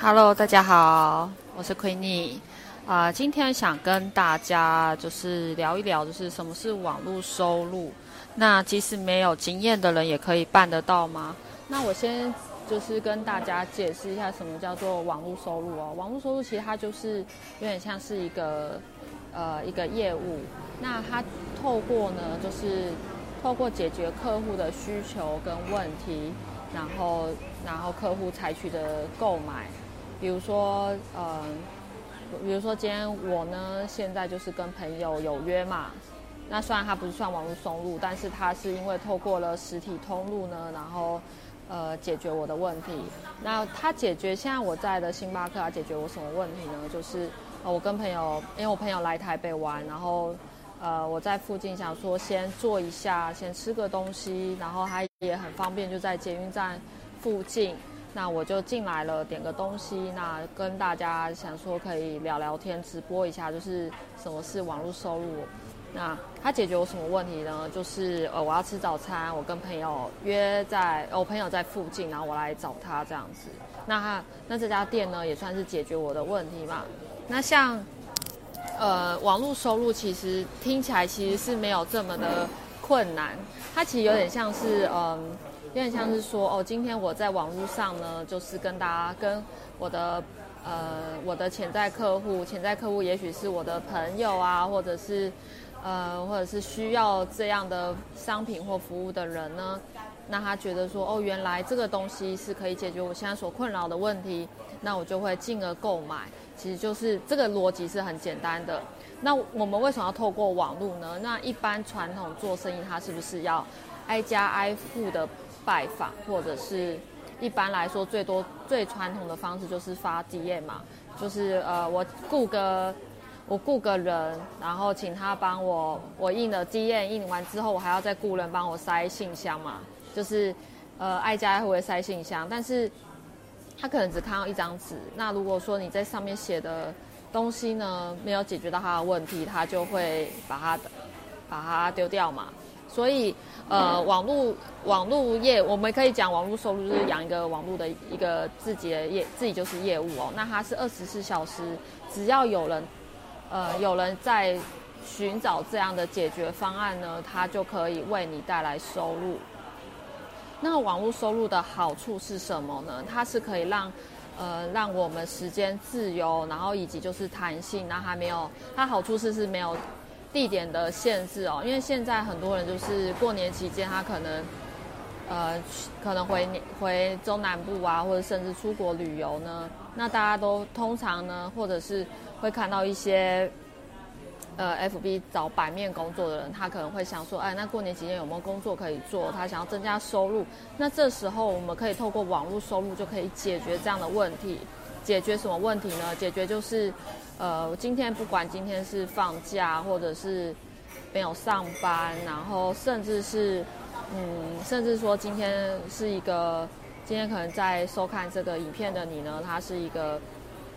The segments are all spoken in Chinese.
Hello，大家好，我是 Queenie 啊、今天想跟大家就是聊一聊，就是什么是网络收入。那即使没有经验的人也可以办得到吗？那我先就是跟大家解释一下什么叫做网络收入哦。网络收入其实它就是有点像是一个呃一个业务，那它透过呢就是透过解决客户的需求跟问题，然后然后客户采取的购买，比如说呃。比如说今天我呢，现在就是跟朋友有约嘛，那虽然它不是算网络收入，但是它是因为透过了实体通路呢，然后呃解决我的问题。那它解决现在我在的星巴克，它解决我什么问题呢？就是呃我跟朋友，因为我朋友来台北玩，然后呃我在附近想说先坐一下，先吃个东西，然后它也很方便，就在捷运站附近。那我就进来了，点个东西，那跟大家想说可以聊聊天，直播一下，就是什么是网络收入。那它解决我什么问题呢？就是呃，我要吃早餐，我跟朋友约在，我朋友在附近，然后我来找他这样子。那他那这家店呢，也算是解决我的问题嘛。那像呃网络收入，其实听起来其实是没有这么的困难，它其实有点像是嗯。有点像是说哦，今天我在网络上呢，就是跟大家跟我的呃我的潜在客户，潜在客户也许是我的朋友啊，或者是呃或者是需要这样的商品或服务的人呢，那他觉得说哦，原来这个东西是可以解决我现在所困扰的问题，那我就会进而购买。其实就是这个逻辑是很简单的。那我们为什么要透过网络呢？那一般传统做生意，它是不是要挨家挨户的？拜访，或者是一般来说最多最传统的方式就是发 DM 嘛，就是呃我雇个我雇个人，然后请他帮我我印了 DM 印完之后，我还要再雇人帮我塞信箱嘛，就是呃挨家挨户塞信箱，但是他可能只看到一张纸，那如果说你在上面写的东西呢没有解决到他的问题，他就会把它把它丢掉嘛。所以，呃，网络网络业，我们可以讲网络收入就是养一个网络的一个自己的业，自己就是业务哦。那它是二十四小时，只要有人，呃，有人在寻找这样的解决方案呢，它就可以为你带来收入。那网络收入的好处是什么呢？它是可以让，呃，让我们时间自由，然后以及就是弹性。那还没有，它好处是是没有。地点的限制哦，因为现在很多人就是过年期间，他可能，呃，可能回回中南部啊，或者甚至出国旅游呢。那大家都通常呢，或者是会看到一些，呃，FB 找版面工作的人，他可能会想说，哎，那过年期间有没有工作可以做？他想要增加收入。那这时候我们可以透过网络收入就可以解决这样的问题。解决什么问题呢？解决就是。呃，今天不管今天是放假，或者是没有上班，然后甚至是，嗯，甚至说今天是一个，今天可能在收看这个影片的你呢，他是一个，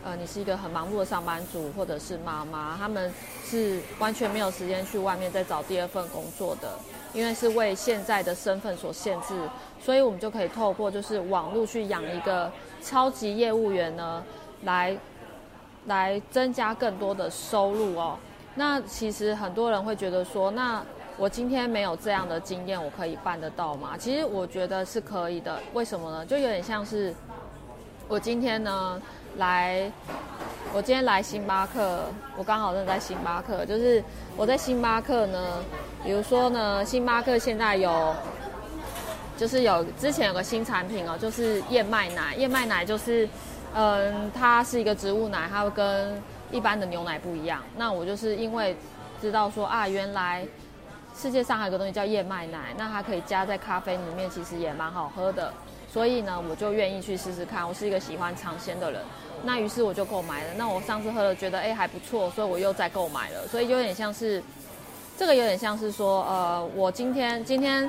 呃，你是一个很忙碌的上班族，或者是妈妈，他们是完全没有时间去外面再找第二份工作的，因为是为现在的身份所限制，所以我们就可以透过就是网络去养一个超级业务员呢，来。来增加更多的收入哦。那其实很多人会觉得说，那我今天没有这样的经验，我可以办得到吗？其实我觉得是可以的。为什么呢？就有点像是我今天呢来，我今天来星巴克，我刚好正在星巴克。就是我在星巴克呢，比如说呢，星巴克现在有，就是有之前有个新产品哦，就是燕麦奶。燕麦奶就是。嗯，它是一个植物奶，它会跟一般的牛奶不一样。那我就是因为知道说啊，原来世界上还有个东西叫燕麦奶，那它可以加在咖啡里面，其实也蛮好喝的。所以呢，我就愿意去试试看。我是一个喜欢尝鲜的人，那于是我就购买了。那我上次喝了，觉得哎还不错，所以我又再购买了。所以有点像是这个，有点像是说，呃，我今天今天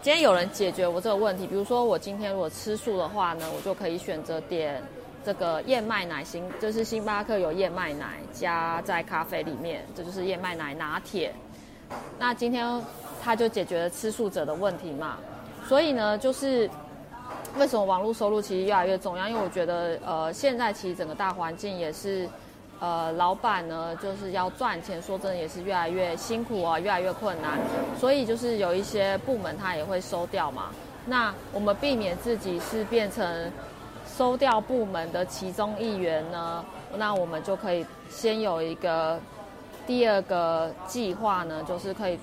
今天有人解决我这个问题。比如说我今天如果吃素的话呢，我就可以选择点。这个燕麦奶星就是星巴克有燕麦奶加在咖啡里面，这就是燕麦奶拿铁。那今天他就解决了吃素者的问题嘛，所以呢，就是为什么网络收入其实越来越重要？因为我觉得，呃，现在其实整个大环境也是，呃，老板呢就是要赚钱，说真的也是越来越辛苦啊，越来越困难，所以就是有一些部门他也会收掉嘛。那我们避免自己是变成收掉部门的其中一员呢，那我们就可以先有一个第二个计划呢，就是可以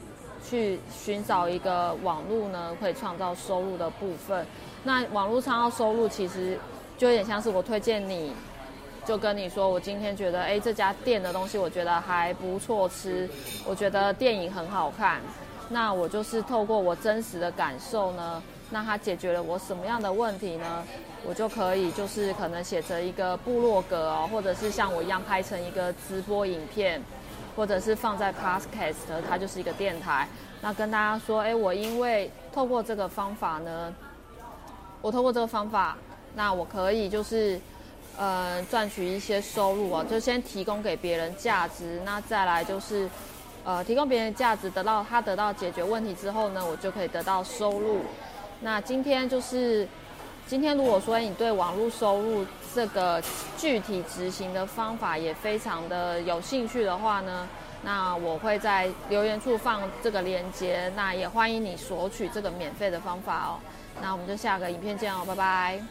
去寻找一个网络呢可以创造收入的部分。那网络创造收入其实就有点像是我推荐你，就跟你说，我今天觉得哎这家店的东西我觉得还不错吃，我觉得电影很好看，那我就是透过我真实的感受呢。那它解决了我什么样的问题呢？我就可以就是可能写成一个部落格哦，或者是像我一样拍成一个直播影片，或者是放在 Podcast，它就是一个电台。那跟大家说，哎，我因为透过这个方法呢，我透过这个方法，那我可以就是呃赚取一些收入啊，就先提供给别人价值，那再来就是呃提供别人价值，得到他得到解决问题之后呢，我就可以得到收入。那今天就是，今天如果说你对网络收入这个具体执行的方法也非常的有兴趣的话呢，那我会在留言处放这个链接，那也欢迎你索取这个免费的方法哦。那我们就下个影片见哦，拜拜。